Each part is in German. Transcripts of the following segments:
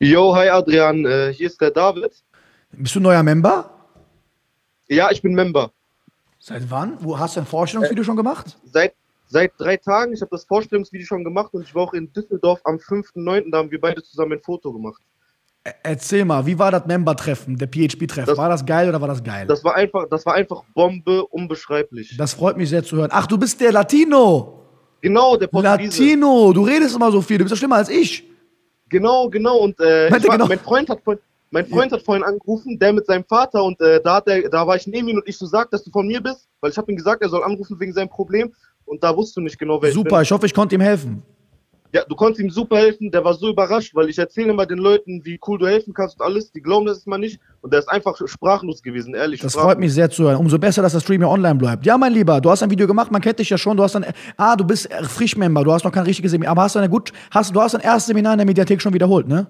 Yo, hi Adrian, äh, hier ist der David. Bist du neuer Member? Ja, ich bin Member. Seit wann? Wo hast du ein Vorstellungsvideo Äh, schon gemacht? Seit, seit drei Tagen, ich habe das Vorstellungsvideo schon gemacht und ich war auch in Düsseldorf am 5.9., da haben wir beide zusammen ein Foto gemacht. Ä- Erzähl mal, wie war das Member-Treffen, der PHP-Treffen? War das geil oder war das geil? Das war einfach, das war einfach Bombe, unbeschreiblich. Das freut mich sehr zu hören. Ach, du bist der Latino. genau, der Portugiese. Latino, du redest immer so viel, du bist ja schlimmer als ich. Genau, genau. Und äh, ich war, genau. mein Freund hat vorhin, mein Freund hat vorhin angerufen, der mit seinem Vater und äh, da hat er, da war ich neben ihm und ich so sag, dass du von mir bist, weil ich habe ihm gesagt, er soll anrufen wegen seinem Problem und da wusstest du nicht genau, wer ich Super, bin. ich hoffe, ich konnte ihm helfen. Ja, du konntest ihm super helfen, der war so überrascht, weil ich erzähle immer den Leuten, wie cool du helfen kannst und alles, die glauben das mal nicht und der ist einfach sprachlos gewesen, ehrlich. Das sprachlos. freut mich sehr zu hören. Umso besser, dass der Stream ja online bleibt. Ja, mein Lieber, du hast ein Video gemacht, man kennt dich ja schon. Du hast dann, ah, du bist Frischmember, du hast noch kein richtiges Seminar, aber hast du eine gut, hast, du hast dein erstes Seminar in der Mediathek schon wiederholt, ne?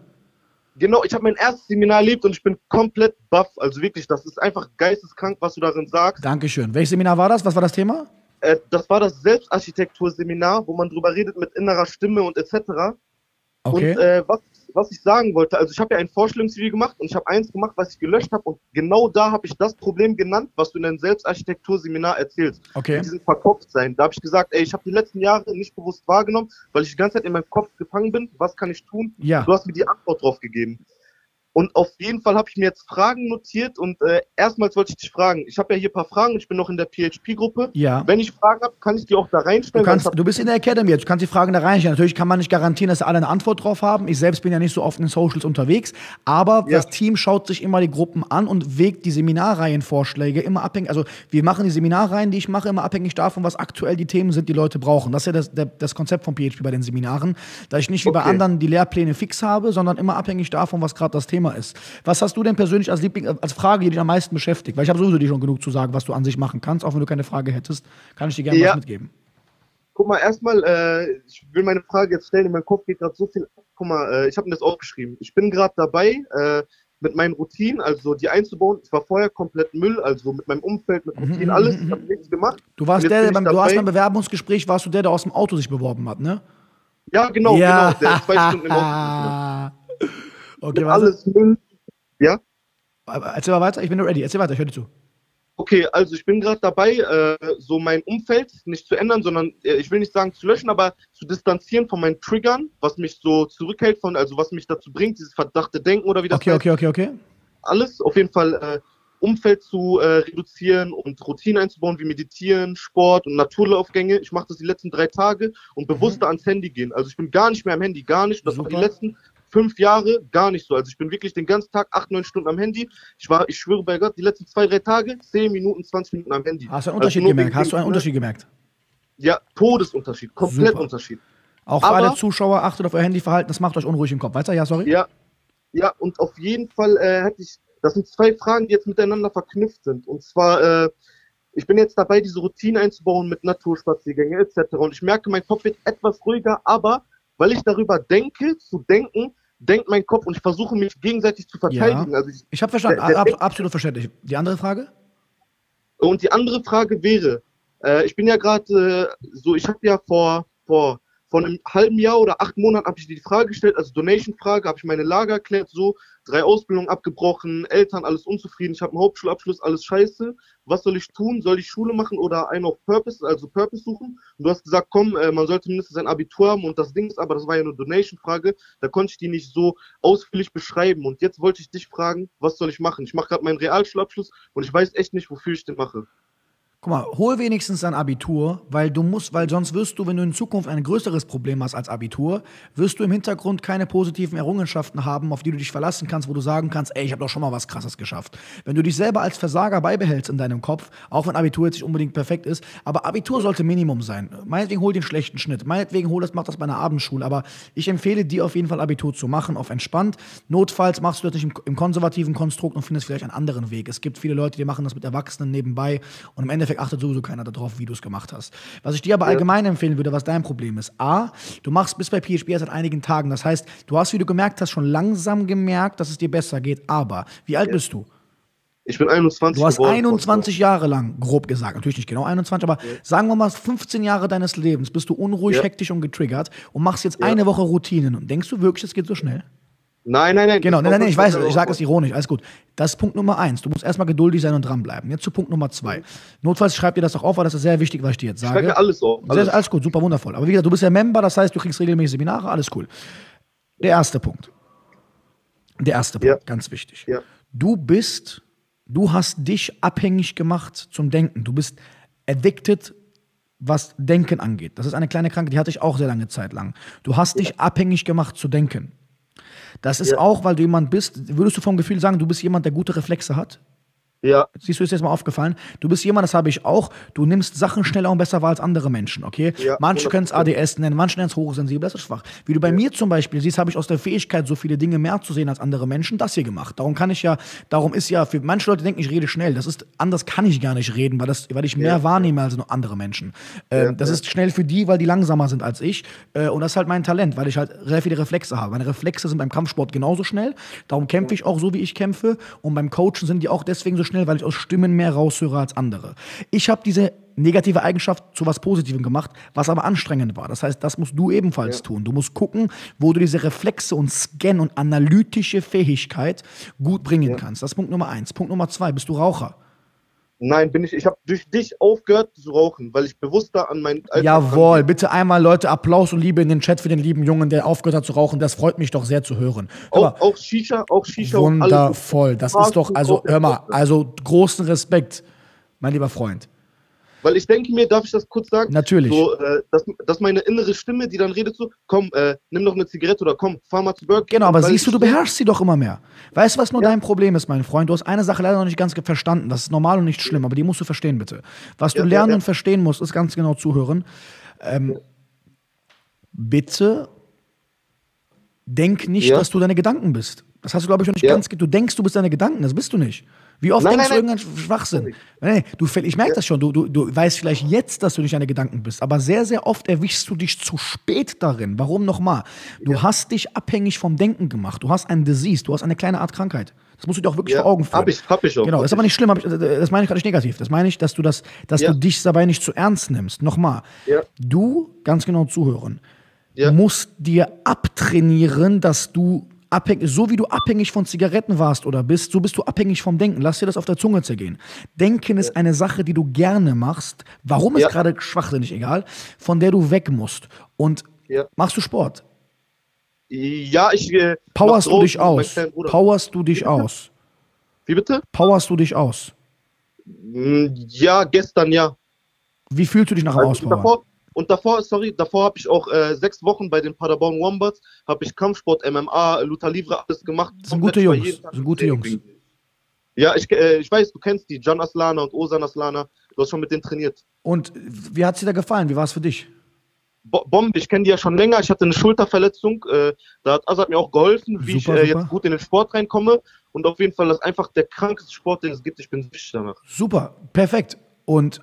Genau, ich habe mein erstes Seminar erlebt und ich bin komplett baff, also wirklich, das ist einfach geisteskrank, was du darin sagst. Dankeschön. Welches Seminar war das? Was war das Thema? Äh, das war das Selbstarchitekturseminar, wo man drüber redet mit innerer Stimme und etc. Okay. Und äh, was, was ich sagen wollte, also ich habe ja ein Vorstellungsvideo gemacht und ich habe eins gemacht, was ich gelöscht habe und genau da habe ich das Problem genannt, was du in deinem Selbstarchitekturseminar erzählst. okay. Mit diesem Verkopftsein. Da habe ich gesagt, ey, ich habe die letzten Jahre nicht bewusst wahrgenommen, weil ich die ganze Zeit in meinem Kopf gefangen bin. Was kann ich tun? Ja. Du hast mir die Antwort drauf gegeben. Und auf jeden Fall habe ich mir jetzt Fragen notiert und äh, erstmals wollte ich dich fragen. Ich habe ja hier ein paar Fragen, ich bin noch in der PHP-Gruppe. Ja. Wenn ich Fragen habe, kann ich die auch da Du, reinstellen. weil kannst, du bist in der Academy jetzt, du kannst die Fragen da reinstellen. Natürlich kann man nicht garantieren, dass alle eine Antwort drauf haben. Ich selbst bin ja nicht so oft in Socials unterwegs, aber Ja. das Team schaut sich immer die Gruppen an und wägt die Seminarreihenvorschläge immer abhängig. Also wir machen die Seminarreihen, die ich mache, immer abhängig davon, was aktuell die Themen sind, die Leute brauchen. Das ist ja das, der, das Konzept von PHP bei den Seminaren, da ich nicht wie bei Okay. anderen die Lehrpläne fix habe, sondern immer abhängig davon, was gerade das Thema ist. Was hast du denn persönlich als Liebling, als Frage, die dich am meisten beschäftigt? Weil ich habe sowieso dir schon genug zu sagen, was du an sich machen kannst, auch wenn du keine Frage hättest, kann ich dir gerne Ja. was mitgeben. Guck mal, erstmal, äh, ich will meine Frage jetzt stellen. In meinem Kopf geht gerade so viel. Guck mal, äh, ich habe mir das aufgeschrieben. Ich bin gerade dabei, äh, mit meinen Routinen, also die einzubauen. Ich war vorher komplett Müll, also mit meinem Umfeld, mit Routinen, mhm, alles. mhm, Ich habe nichts gemacht. Du warst der, der beim, du hast beim Bewerbungsgespräch warst du der, der aus dem Auto sich beworben hat, ne? Ja, genau, genau. Der zwei Stunden im Auto. Okay, alles Müll. Ja? Erzähl mal weiter, ich bin ready. Erzähl weiter, ich höre dir zu. Okay, also ich bin gerade dabei, äh, so mein Umfeld nicht zu ändern, sondern äh, ich will nicht sagen zu löschen, aber zu distanzieren von meinen Triggern, was mich so zurückhält von, also was mich dazu bringt, dieses verdachte Denken oder wie das Okay, heißt. okay, okay, okay. alles auf jeden Fall äh, Umfeld zu äh, reduzieren und Routinen einzubauen, wie Meditieren, Sport und Naturlaufgänge. Ich mache das die letzten drei Tage und bewusster ans Handy gehen. Also ich bin gar nicht mehr am Handy, gar nicht. Das war die Super. letzten fünf Jahre gar nicht so. Also ich bin wirklich den ganzen Tag acht, neun Stunden am Handy. Ich war, ich schwöre bei Gott, die letzten zwei, drei Tage zehn Minuten, 20 Minuten am Handy. Hast du einen Also Unterschied nur gemerkt? Hast du einen dem- Unterschied gemerkt? Ja, Todesunterschied, komplett Super. Unterschied. Auch für Aber- alle Zuschauer, achtet auf euer Handyverhalten, das macht euch unruhig im Kopf. Weiter, ja, sorry? Ja, ja, und auf jeden Fall äh, hätte ich, das sind zwei Fragen, die jetzt miteinander verknüpft sind. Und zwar, äh, ich bin jetzt dabei, diese Routine einzubauen mit Naturspaziergänge etc. Und ich merke, mein Kopf wird etwas ruhiger, aber weil ich darüber denke, zu denken, denkt mein Kopf und ich versuche mich gegenseitig zu verteidigen. Also ich, Ich habe verstanden, Der- der Ab, absolut verständlich. Die andere Frage? Und die andere Frage wäre, äh, ich bin ja gerade äh, so, ich habe ja vor, vor, vor einem halben Jahr oder acht Monaten habe ich die Frage gestellt, also Donation-Frage, habe ich meine Lage erklärt, so, drei Ausbildungen abgebrochen, Eltern, alles unzufrieden, ich habe einen Hauptschulabschluss, alles scheiße. Was soll ich tun? Soll ich Schule machen oder einen auf Purpose, also Purpose suchen? Und du hast gesagt, komm, äh, man sollte mindestens ein Abitur haben und das Ding ist aber, das war ja eine Donation-Frage, da konnte ich die nicht so ausführlich beschreiben. Und jetzt wollte ich dich fragen, was soll ich machen? Ich mache gerade meinen Realschulabschluss und ich weiß echt nicht, wofür ich den mache. Guck mal, hol wenigstens dein Abitur, weil du musst, weil sonst wirst du, wenn du in Zukunft ein größeres Problem hast als Abitur, wirst du im Hintergrund keine positiven Errungenschaften haben, auf die du dich verlassen kannst, wo du sagen kannst, ey, ich habe doch schon mal was krasses geschafft. Wenn du dich selber als Versager beibehältst in deinem Kopf, auch wenn Abitur jetzt nicht unbedingt perfekt ist, aber Abitur sollte Minimum sein. Meinetwegen hol den schlechten Schnitt, meinetwegen hol das, mach das bei einer Abendschule, aber ich empfehle dir auf jeden Fall Abitur zu machen, auf entspannt. Notfalls machst du das nicht im, im konservativen Konstrukt und findest vielleicht einen anderen Weg. Es gibt viele Leute, die machen das mit Erwachsenen nebenbei und im Endeffekt achtet sowieso keiner darauf, wie du es gemacht hast. Was ich dir aber allgemein empfehlen würde, was dein Problem ist. A, du machst bis bei PHP erst seit einigen Tagen. Das heißt, du hast, wie du gemerkt hast, schon langsam gemerkt, dass es dir besser geht. Aber, wie alt bist du? Ich bin 21 Du hast geworden. 21 Jahre lang, grob gesagt, natürlich nicht genau 21, aber sagen wir mal 15 Jahre deines Lebens bist du unruhig, Ja. hektisch und getriggert und machst jetzt eine Woche Routinen. Und denkst du wirklich, es geht so schnell? Nein, nein, nein. Genau, nein, nein, war ich weiß, ich sage es ironisch, alles gut. Das ist Punkt Nummer eins. Du musst erstmal geduldig sein und dranbleiben. Jetzt zu Punkt Nummer zwei. Notfalls schreib dir das doch auf, weil das ist sehr wichtig, was ich dir jetzt Ich sage. mir alles auf. Sehr, Alles. alles gut, super wundervoll. Aber wie gesagt, du bist ja Member, das heißt, du kriegst regelmäßig Seminare, alles cool. Der erste Punkt. Der erste Punkt, Ja. ganz wichtig. Ja. Du bist, du hast dich abhängig gemacht zum Denken. Du bist addicted, was Denken angeht. Das ist eine kleine Krankheit, die hatte ich auch sehr lange Zeit lang. Du hast dich abhängig gemacht zu denken. Das ist Ja. auch, weil du jemand bist, würdest du vom Gefühl sagen, du bist jemand, der gute Reflexe hat? Ja, Siehst du, ist jetzt mal aufgefallen? Du bist jemand, das habe ich auch, du nimmst Sachen schneller und besser wahr als andere Menschen, okay? Ja, manche können es 100%. ADS nennen, manche nennen es hochsensibel, das ist schwach. Wie du bei mir zum Beispiel siehst, habe ich aus der Fähigkeit, so viele Dinge mehr zu sehen als andere Menschen, das hier gemacht. Darum kann ich ja, darum ist ja, für manche Leute denken, ich rede schnell. Das ist, anders kann ich gar nicht reden, weil, das, weil ich mehr Ja. wahrnehme als andere Menschen. Ähm, Ja, das ja. ist schnell für die, weil die langsamer sind als ich. Äh, und das ist halt mein Talent, weil ich halt sehr viele Reflexe habe. Meine Reflexe sind beim Kampfsport genauso schnell. Darum kämpfe ich auch so, wie ich kämpfe. Und beim Coachen sind die auch deswegen so schnell, weil ich aus Stimmen mehr raushöre als andere. Ich habe diese negative Eigenschaft zu was Positivem gemacht, was aber anstrengend war. Das heißt, das musst du ebenfalls Ja. tun. Du musst gucken, wo du diese Reflexe und Scan und analytische Fähigkeit gut bringen kannst. Das ist Punkt Nummer eins. Punkt Nummer zwei, bist du Raucher? Nein, bin ich. Ich habe durch dich aufgehört zu rauchen, weil ich bewusster an meinen Alltag Jawohl, bitte einmal Leute Applaus und Liebe in den Chat für den lieben Jungen, der aufgehört hat zu rauchen. Das freut mich doch sehr zu hören. Hör mal, Auch, auch Shisha, auch Shisha wundervoll. Das ist doch, also hör mal, also großen Respekt, mein lieber Freund. Weil ich denke mir, darf ich das kurz sagen? Natürlich. So, äh, dass, dass meine innere Stimme, die dann redet so, komm, äh, nimm noch eine Zigarette oder komm, fahr mal zu Burger. Genau, aber siehst du, du beherrschst sie doch immer mehr. Weißt du, was nur Ja. dein Problem ist, mein Freund? Du hast eine Sache leider noch nicht ganz verstanden. Das ist normal und nicht schlimm, aber die musst du verstehen, bitte. Was du Ja, lernen ja. und verstehen musst, ist ganz genau zuhören. Ähm, bitte denk nicht, dass du deine Gedanken bist. Das hast du, glaube ich, noch nicht ganz. Du denkst, du bist deine Gedanken, das bist du nicht. Wie oft Nein, denkst nein, du irgendeinen Schwachsinn? Nein, du, ich merke das schon. Du, du, du weißt vielleicht jetzt, dass du nicht deine Gedanken bist, aber sehr, sehr oft erwischst du dich zu spät darin. Warum nochmal? Du hast dich abhängig vom Denken gemacht. Du hast ein Disease, du hast eine kleine Art Krankheit. Das musst du dir auch wirklich Ja, vor Augen führen. hab ich- hab ich auch. Genau, ist aber nicht schlimm. ich- Das meine ich gerade nicht negativ. Das meine ich, dass du das, dass Ja. du dich dabei nicht zu ernst nimmst. Nochmal. Ja. Du, ganz genau zuhören, Ja. musst dir abtrainieren, dass du abhängig, so wie du abhängig von Zigaretten warst oder bist, so bist du abhängig vom Denken. Lass dir das auf der Zunge zergehen. Denken ist eine Sache, die du gerne machst. Warum ist Ja. gerade schwachsinnig egal, von der du weg musst. Und Ja. machst du Sport? Ja, ich. Äh, Powerst du dich aus? Powerst du dich aus? Wie bitte? Powerst du dich aus? Mm, Ja, gestern ja. Wie fühlst du dich nach dem Also Auspowern? davor, und davor, sorry, davor habe ich auch äh, sechs Wochen bei den Paderborn Wombats, habe ich Kampfsport, MMA, Luther Livre, alles gemacht. Das sind gute Jungs, das sind gute Jungs. Ja, ich, äh, ich weiß, du kennst die, Can Aslana und Osan Aslana. Du hast schon mit denen trainiert. Und wie hat es dir da gefallen? Wie war es für dich? Bo Bombe, ich kenne die ja schon länger. Ich hatte eine Schulterverletzung. Äh, da hat Azad mir auch geholfen, wie Super, ich äh, jetzt gut in den Sport reinkomme. Und auf jeden Fall, das ist einfach der krankeste Sport, den es gibt. Ich bin süchtig danach. Super, perfekt. Und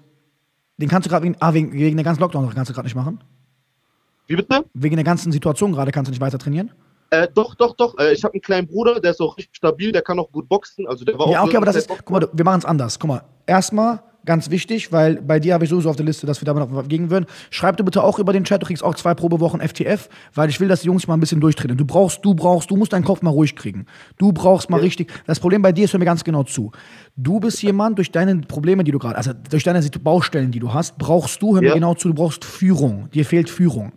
den kannst du gerade wegen, ah, wegen, wegen der ganzen Lockdown kannst du gerade nicht machen? Wie bitte? Wegen der ganzen Situation gerade kannst du nicht weiter trainieren? Äh, doch, doch, doch. Äh, ich habe einen kleinen Bruder, der ist auch richtig stabil, der kann auch gut boxen. Also der war Ja, auch okay, aber das ist, guck mal, wir machen es anders. Guck mal, erstmal ganz wichtig, weil bei dir habe ich sowieso auf der Liste, dass wir damit noch gegen würden. Schreib dir bitte auch über den Chat, du kriegst auch zwei Probewochen FTF, weil ich will, dass die Jungs mal ein bisschen durchtrainieren. Du brauchst, du brauchst, du musst deinen Kopf mal ruhig kriegen. Du brauchst mal richtig. Das Problem bei dir ist, hör mir ganz genau zu. Du bist jemand, durch deine Probleme, die du gerade, also durch deine Baustellen, die du hast, brauchst du, hör mir Ja. genau zu, du brauchst Führung. Dir fehlt Führung.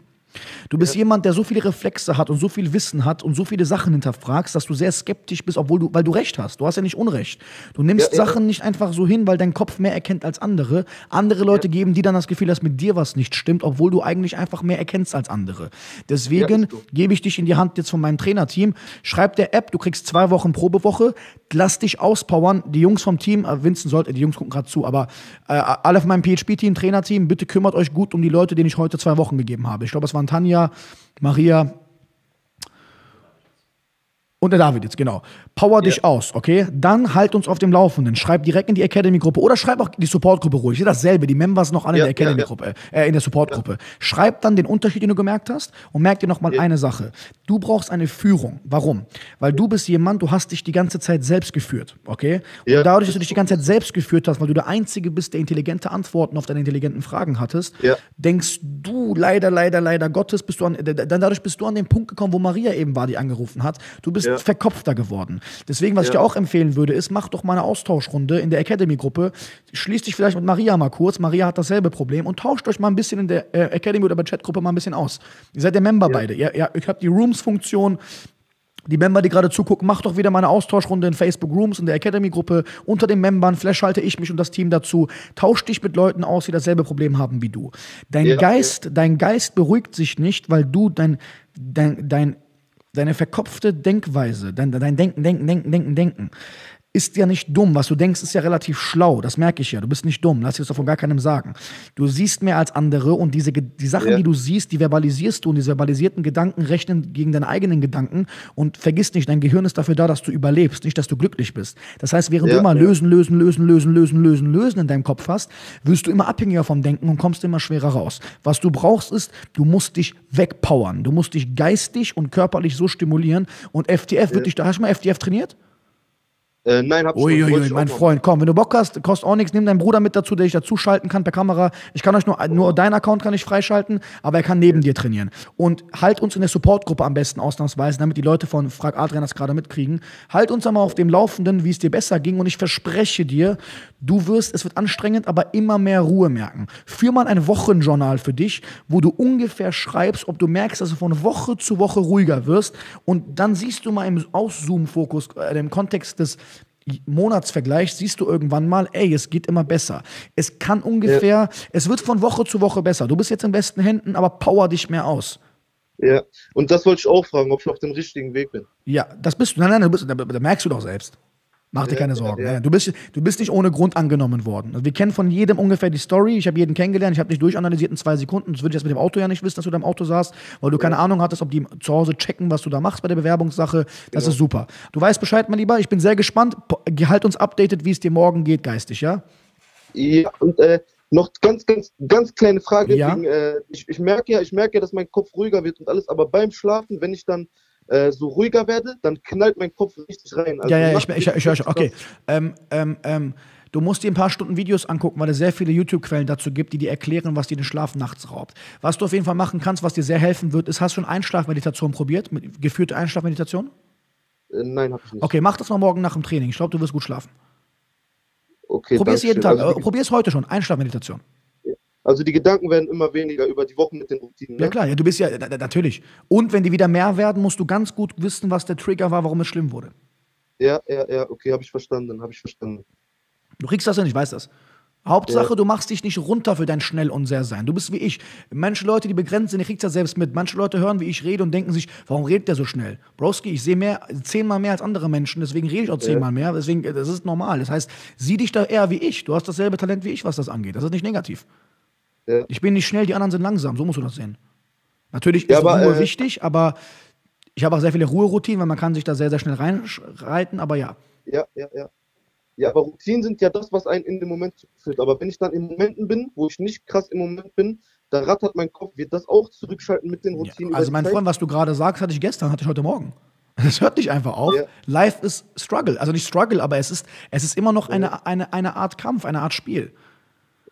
Du bist jemand, der so viele Reflexe hat und so viel Wissen hat und so viele Sachen hinterfragst, dass du sehr skeptisch bist, obwohl du, weil du recht hast. Du hast ja nicht Unrecht. Du nimmst Ja, ja. Sachen nicht einfach so hin, weil dein Kopf mehr erkennt als andere. Andere Leute geben dir dann das Gefühl, dass mit dir was nicht stimmt, obwohl du eigentlich einfach mehr erkennst als andere. Deswegen Ja, gebe ich dich in die Hand jetzt von meinem Trainerteam. Schreib der App, du kriegst zwei Wochen Probewoche, lass dich auspowern. Die Jungs vom Team, äh, Vincent sollte, die Jungs gucken gerade zu, aber äh, alle von meinem PHP-Team, Trainerteam, bitte kümmert euch gut um die Leute, denen ich heute zwei Wochen gegeben habe. Ich glaube, es waren Tanja, Maria, und der David jetzt, genau. Power dich aus, okay? Dann halt uns auf dem Laufenden. Schreib direkt in die Academy-Gruppe oder schreib auch die Support-Gruppe ruhig. Ich sehe dasselbe, die Members noch alle Ja, in der Academy-Gruppe, äh, in der Support-Gruppe. Schreib dann den Unterschied, den du gemerkt hast und merk dir nochmal eine Sache. Du brauchst eine Führung. Warum? Weil du bist jemand, du hast dich die ganze Zeit selbst geführt, okay? Und dadurch, dass du dich die ganze Zeit selbst geführt hast, weil du der Einzige bist, der intelligente Antworten auf deine intelligenten Fragen hattest, Ja. denkst du leider, leider, leider Gottes, bist du an, dann dadurch bist du an den Punkt gekommen, wo Maria eben war, die angerufen hat. Du bst Ja. ja. verkopfter geworden. Deswegen, was ja. ich dir auch empfehlen würde, ist, mach doch mal eine Austauschrunde in der Academy-Gruppe. Schließ dich vielleicht mit Maria mal kurz. Maria hat dasselbe Problem und tauscht euch mal ein bisschen in der äh, Academy oder bei Chatgruppe mal ein bisschen aus. Ihr seid ja Member beide. Ihr, ihr, ihr habt die Rooms-Funktion. Die Member, die gerade zugucken, macht doch wieder mal eine Austauschrunde in Facebook Rooms, in der Academy-Gruppe. Unter den Membern, vielleicht schalte ich mich und das Team dazu. Tausch dich mit Leuten aus, die dasselbe Problem haben wie du. Dein ja, Geist, ja. dein Geist beruhigt sich nicht, weil du dein, dein, dein, deine verkopfte Denkweise, dein, dein Denken, Denken, Denken, Denken, Denken, ist ja nicht dumm. Was du denkst, ist ja relativ schlau. Das merke ich ja. Du bist nicht dumm. Lass dir das doch von gar keinem sagen. Du siehst mehr als andere und diese, die Sachen, ja. die du siehst, die verbalisierst du und diese verbalisierten Gedanken rechnen gegen deine eigenen Gedanken und vergiss nicht, dein Gehirn ist dafür da, dass du überlebst, nicht, dass du glücklich bist. Das heißt, während ja, du immer lösen, lösen, lösen, lösen, lösen, lösen, lösen in deinem Kopf hast, wirst du immer abhängiger vom Denken und kommst immer schwerer raus. Was du brauchst, ist, du musst dich wegpowern. Du musst dich geistig und körperlich so stimulieren und FTF wird dich da. Hast du mal FTF trainiert? Äh, nein, hab ich Uiuiui, ui, mein Freund, komm, wenn du Bock hast, kostet auch nichts, nimm deinen Bruder mit dazu, der dich dazuschalten kann per Kamera. Ich kann euch nur, nur deinen Account kann ich freischalten, aber er kann neben dir trainieren. Und halt uns in der Supportgruppe am besten ausnahmsweise, damit die Leute von Frag Adrian das gerade mitkriegen. Halt uns einmal auf dem Laufenden, wie es dir besser ging und ich verspreche dir, du wirst, es wird anstrengend, aber immer mehr Ruhe merken. Führ mal ein Wochenjournal für dich, wo du ungefähr schreibst, ob du merkst, dass du von Woche zu Woche ruhiger wirst und dann siehst du mal im Auszoom-Fokus, äh, im Kontext des Monatsvergleich siehst du irgendwann mal, ey, es geht immer besser. Es kann ungefähr, ja. es wird von Woche zu Woche besser. Du bist jetzt in besten Händen, aber power dich mehr aus. Ja, und das wollte ich auch fragen, ob ich auf dem richtigen Weg bin. Ja, das bist du. Nein, nein, du bist, da, da merkst du doch selbst. Mach dir keine Sorgen. Ja, ja. Du, bist, du bist nicht ohne Grund angenommen worden. Also wir kennen von jedem ungefähr die Story. Ich habe jeden kennengelernt. Ich habe dich durchanalysiert in zwei Sekunden. Das würde ich jetzt mit dem Auto ja nicht wissen, dass du da im Auto saßt, weil du keine Ahnung hattest, ob die zu Hause checken, was du da machst bei der Bewerbungssache. Das genau. ist super. Du weißt Bescheid, mein Lieber. Ich bin sehr gespannt. Halt uns updated, wie es dir morgen geht, geistig, ja? Ja, und äh, noch ganz, ganz, ganz kleine Frage. Ja? Wegen, äh, ich, ich merke ja, ich merke ja, dass mein Kopf ruhiger wird und alles, aber beim Schlafen, wenn ich dann äh, so ruhiger werde, dann knallt mein Kopf richtig rein. Also ja, ja, ich, ich, ich, ich, okay. Ähm, ähm, ähm, du musst dir ein paar Stunden Videos angucken, weil es sehr viele YouTube-Quellen dazu gibt, die dir erklären, was dir den Schlaf nachts raubt. Was du auf jeden Fall machen kannst, was dir sehr helfen wird, ist, hast du schon Einschlafmeditation probiert? Mit geführte Einschlafmeditation? Äh, nein, hab ich nicht. Okay, mach das mal morgen nach dem Training. Ich glaube, du wirst gut schlafen. Okay, Probier es jeden Tag. Also, Probier es heute schon. Einschlafmeditation. Also die Gedanken werden immer weniger über die Wochen mit den Routinen. Ne? Ja klar, ja, du bist ja natürlich. Und wenn die wieder mehr werden, musst du ganz gut wissen, was der Trigger war, warum es schlimm wurde. Ja, ja, ja, okay, habe ich verstanden, habe ich verstanden. Du kriegst das hin, ich weiß das. Hauptsache, ja. du machst dich nicht runter für dein Schnell und sehr sein. Du bist wie ich. Manche Leute, die begrenzt sind, ich krieg's ja selbst mit. Manche Leute hören, wie ich rede und denken sich, warum redet der so schnell? Broski, ich sehe mehr, zehnmal mehr als andere Menschen, deswegen rede ich auch zehnmal ja. mehr. Deswegen, das ist normal. Das heißt, sieh dich da eher wie ich. Du hast dasselbe Talent wie ich, was das angeht. Das ist nicht negativ. Ja. Ich bin nicht schnell, die anderen sind langsam. So musst du das sehen. Natürlich ist ja, aber, Ruhe äh, wichtig, aber ich habe auch sehr viele Ruheroutinen, weil man kann sich da sehr, sehr schnell reinreiten, aber ja. Ja, ja, ja. Ja, aber Routinen sind ja das, was einen in dem Moment führt. Aber wenn ich dann in Momenten bin, wo ich nicht krass im Moment bin, da rattert mein Kopf, wird das auch zurückschalten mit den Routinen. Ja, also mein Freund, was du gerade sagst, hatte ich gestern, hatte ich heute Morgen. Es hört nicht einfach auf. Ja. Life ist Struggle. Also nicht Struggle, aber es ist, es ist immer noch eine, eine, eine Art Kampf, eine Art Spiel.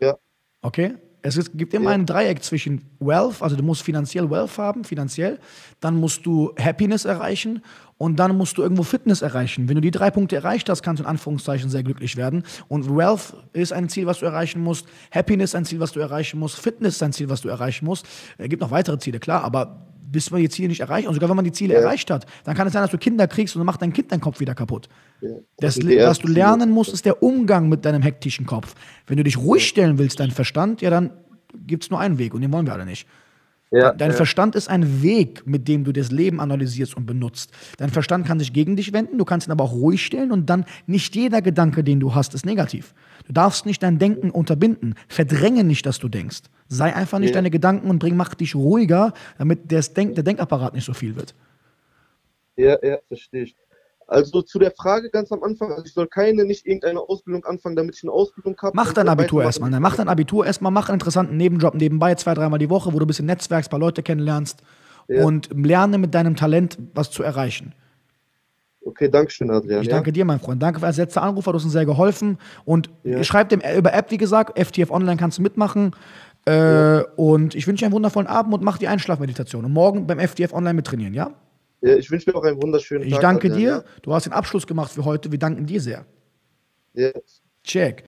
Ja. Okay? Es ist, gibt immer ein Dreieck zwischen Wealth, also du musst finanziell Wealth haben, finanziell, dann musst du Happiness erreichen und dann musst du irgendwo Fitness erreichen. Wenn du die drei Punkte erreicht hast, kannst du in Anführungszeichen sehr glücklich werden. Und Wealth ist ein Ziel, was du erreichen musst, Happiness ein Ziel, was du erreichen musst, Fitness ist ein Ziel, was du erreichen musst. Es gibt noch weitere Ziele, klar, aber bis man die Ziele nicht erreicht, und sogar wenn man die Ziele ja. erreicht hat, dann kann es sein, dass du Kinder kriegst und dann macht dein Kind deinen Kopf wieder kaputt. Ja. Das, was du lernen musst, ist der Umgang mit deinem hektischen Kopf. Wenn du dich ruhig stellen willst, dein Verstand, ja, dann gibt es nur einen Weg und den wollen wir alle nicht. Ja, Dein ja. Verstand ist ein Weg, mit dem du das Leben analysierst und benutzt. Dein Verstand kann sich gegen dich wenden, du kannst ihn aber auch ruhig stellen und dann nicht jeder Gedanke, den du hast, ist negativ. Du darfst nicht dein Denken unterbinden. Verdränge nicht, dass du denkst. Sei einfach nicht ja. deine Gedanken und bring, mach dich ruhiger, damit Denk, der Denkapparat nicht so viel wird. Ja, ja, verstehe ich. Also zu der Frage ganz am Anfang, also ich soll keine, nicht irgendeine Ausbildung anfangen, damit ich eine Ausbildung habe. Mach dein Abitur erstmal. Nein, mach dein Abitur erstmal, mach einen interessanten Nebenjob nebenbei, zwei, dreimal die Woche, wo du ein bisschen netzwerkst, ein paar Leute kennenlernst ja. und lerne mit deinem Talent was zu erreichen. Okay, danke schön, Adrian. Ich danke ja? dir, mein Freund. Danke für als letzter Anrufer, du hast uns sehr geholfen. Und ja. schreib dem über App, wie gesagt, FTF Online kannst du mitmachen. Äh, und ich wünsche dir einen wundervollen Abend und mach die Einschlafmeditation. Und morgen beim FTF Online mit trainieren, ja? Ja, ich wünsche dir auch einen wunderschönen Ich Tag. danke Adrian, dir. Du hast den Abschluss gemacht für heute. Wir danken dir sehr. Ja. Check.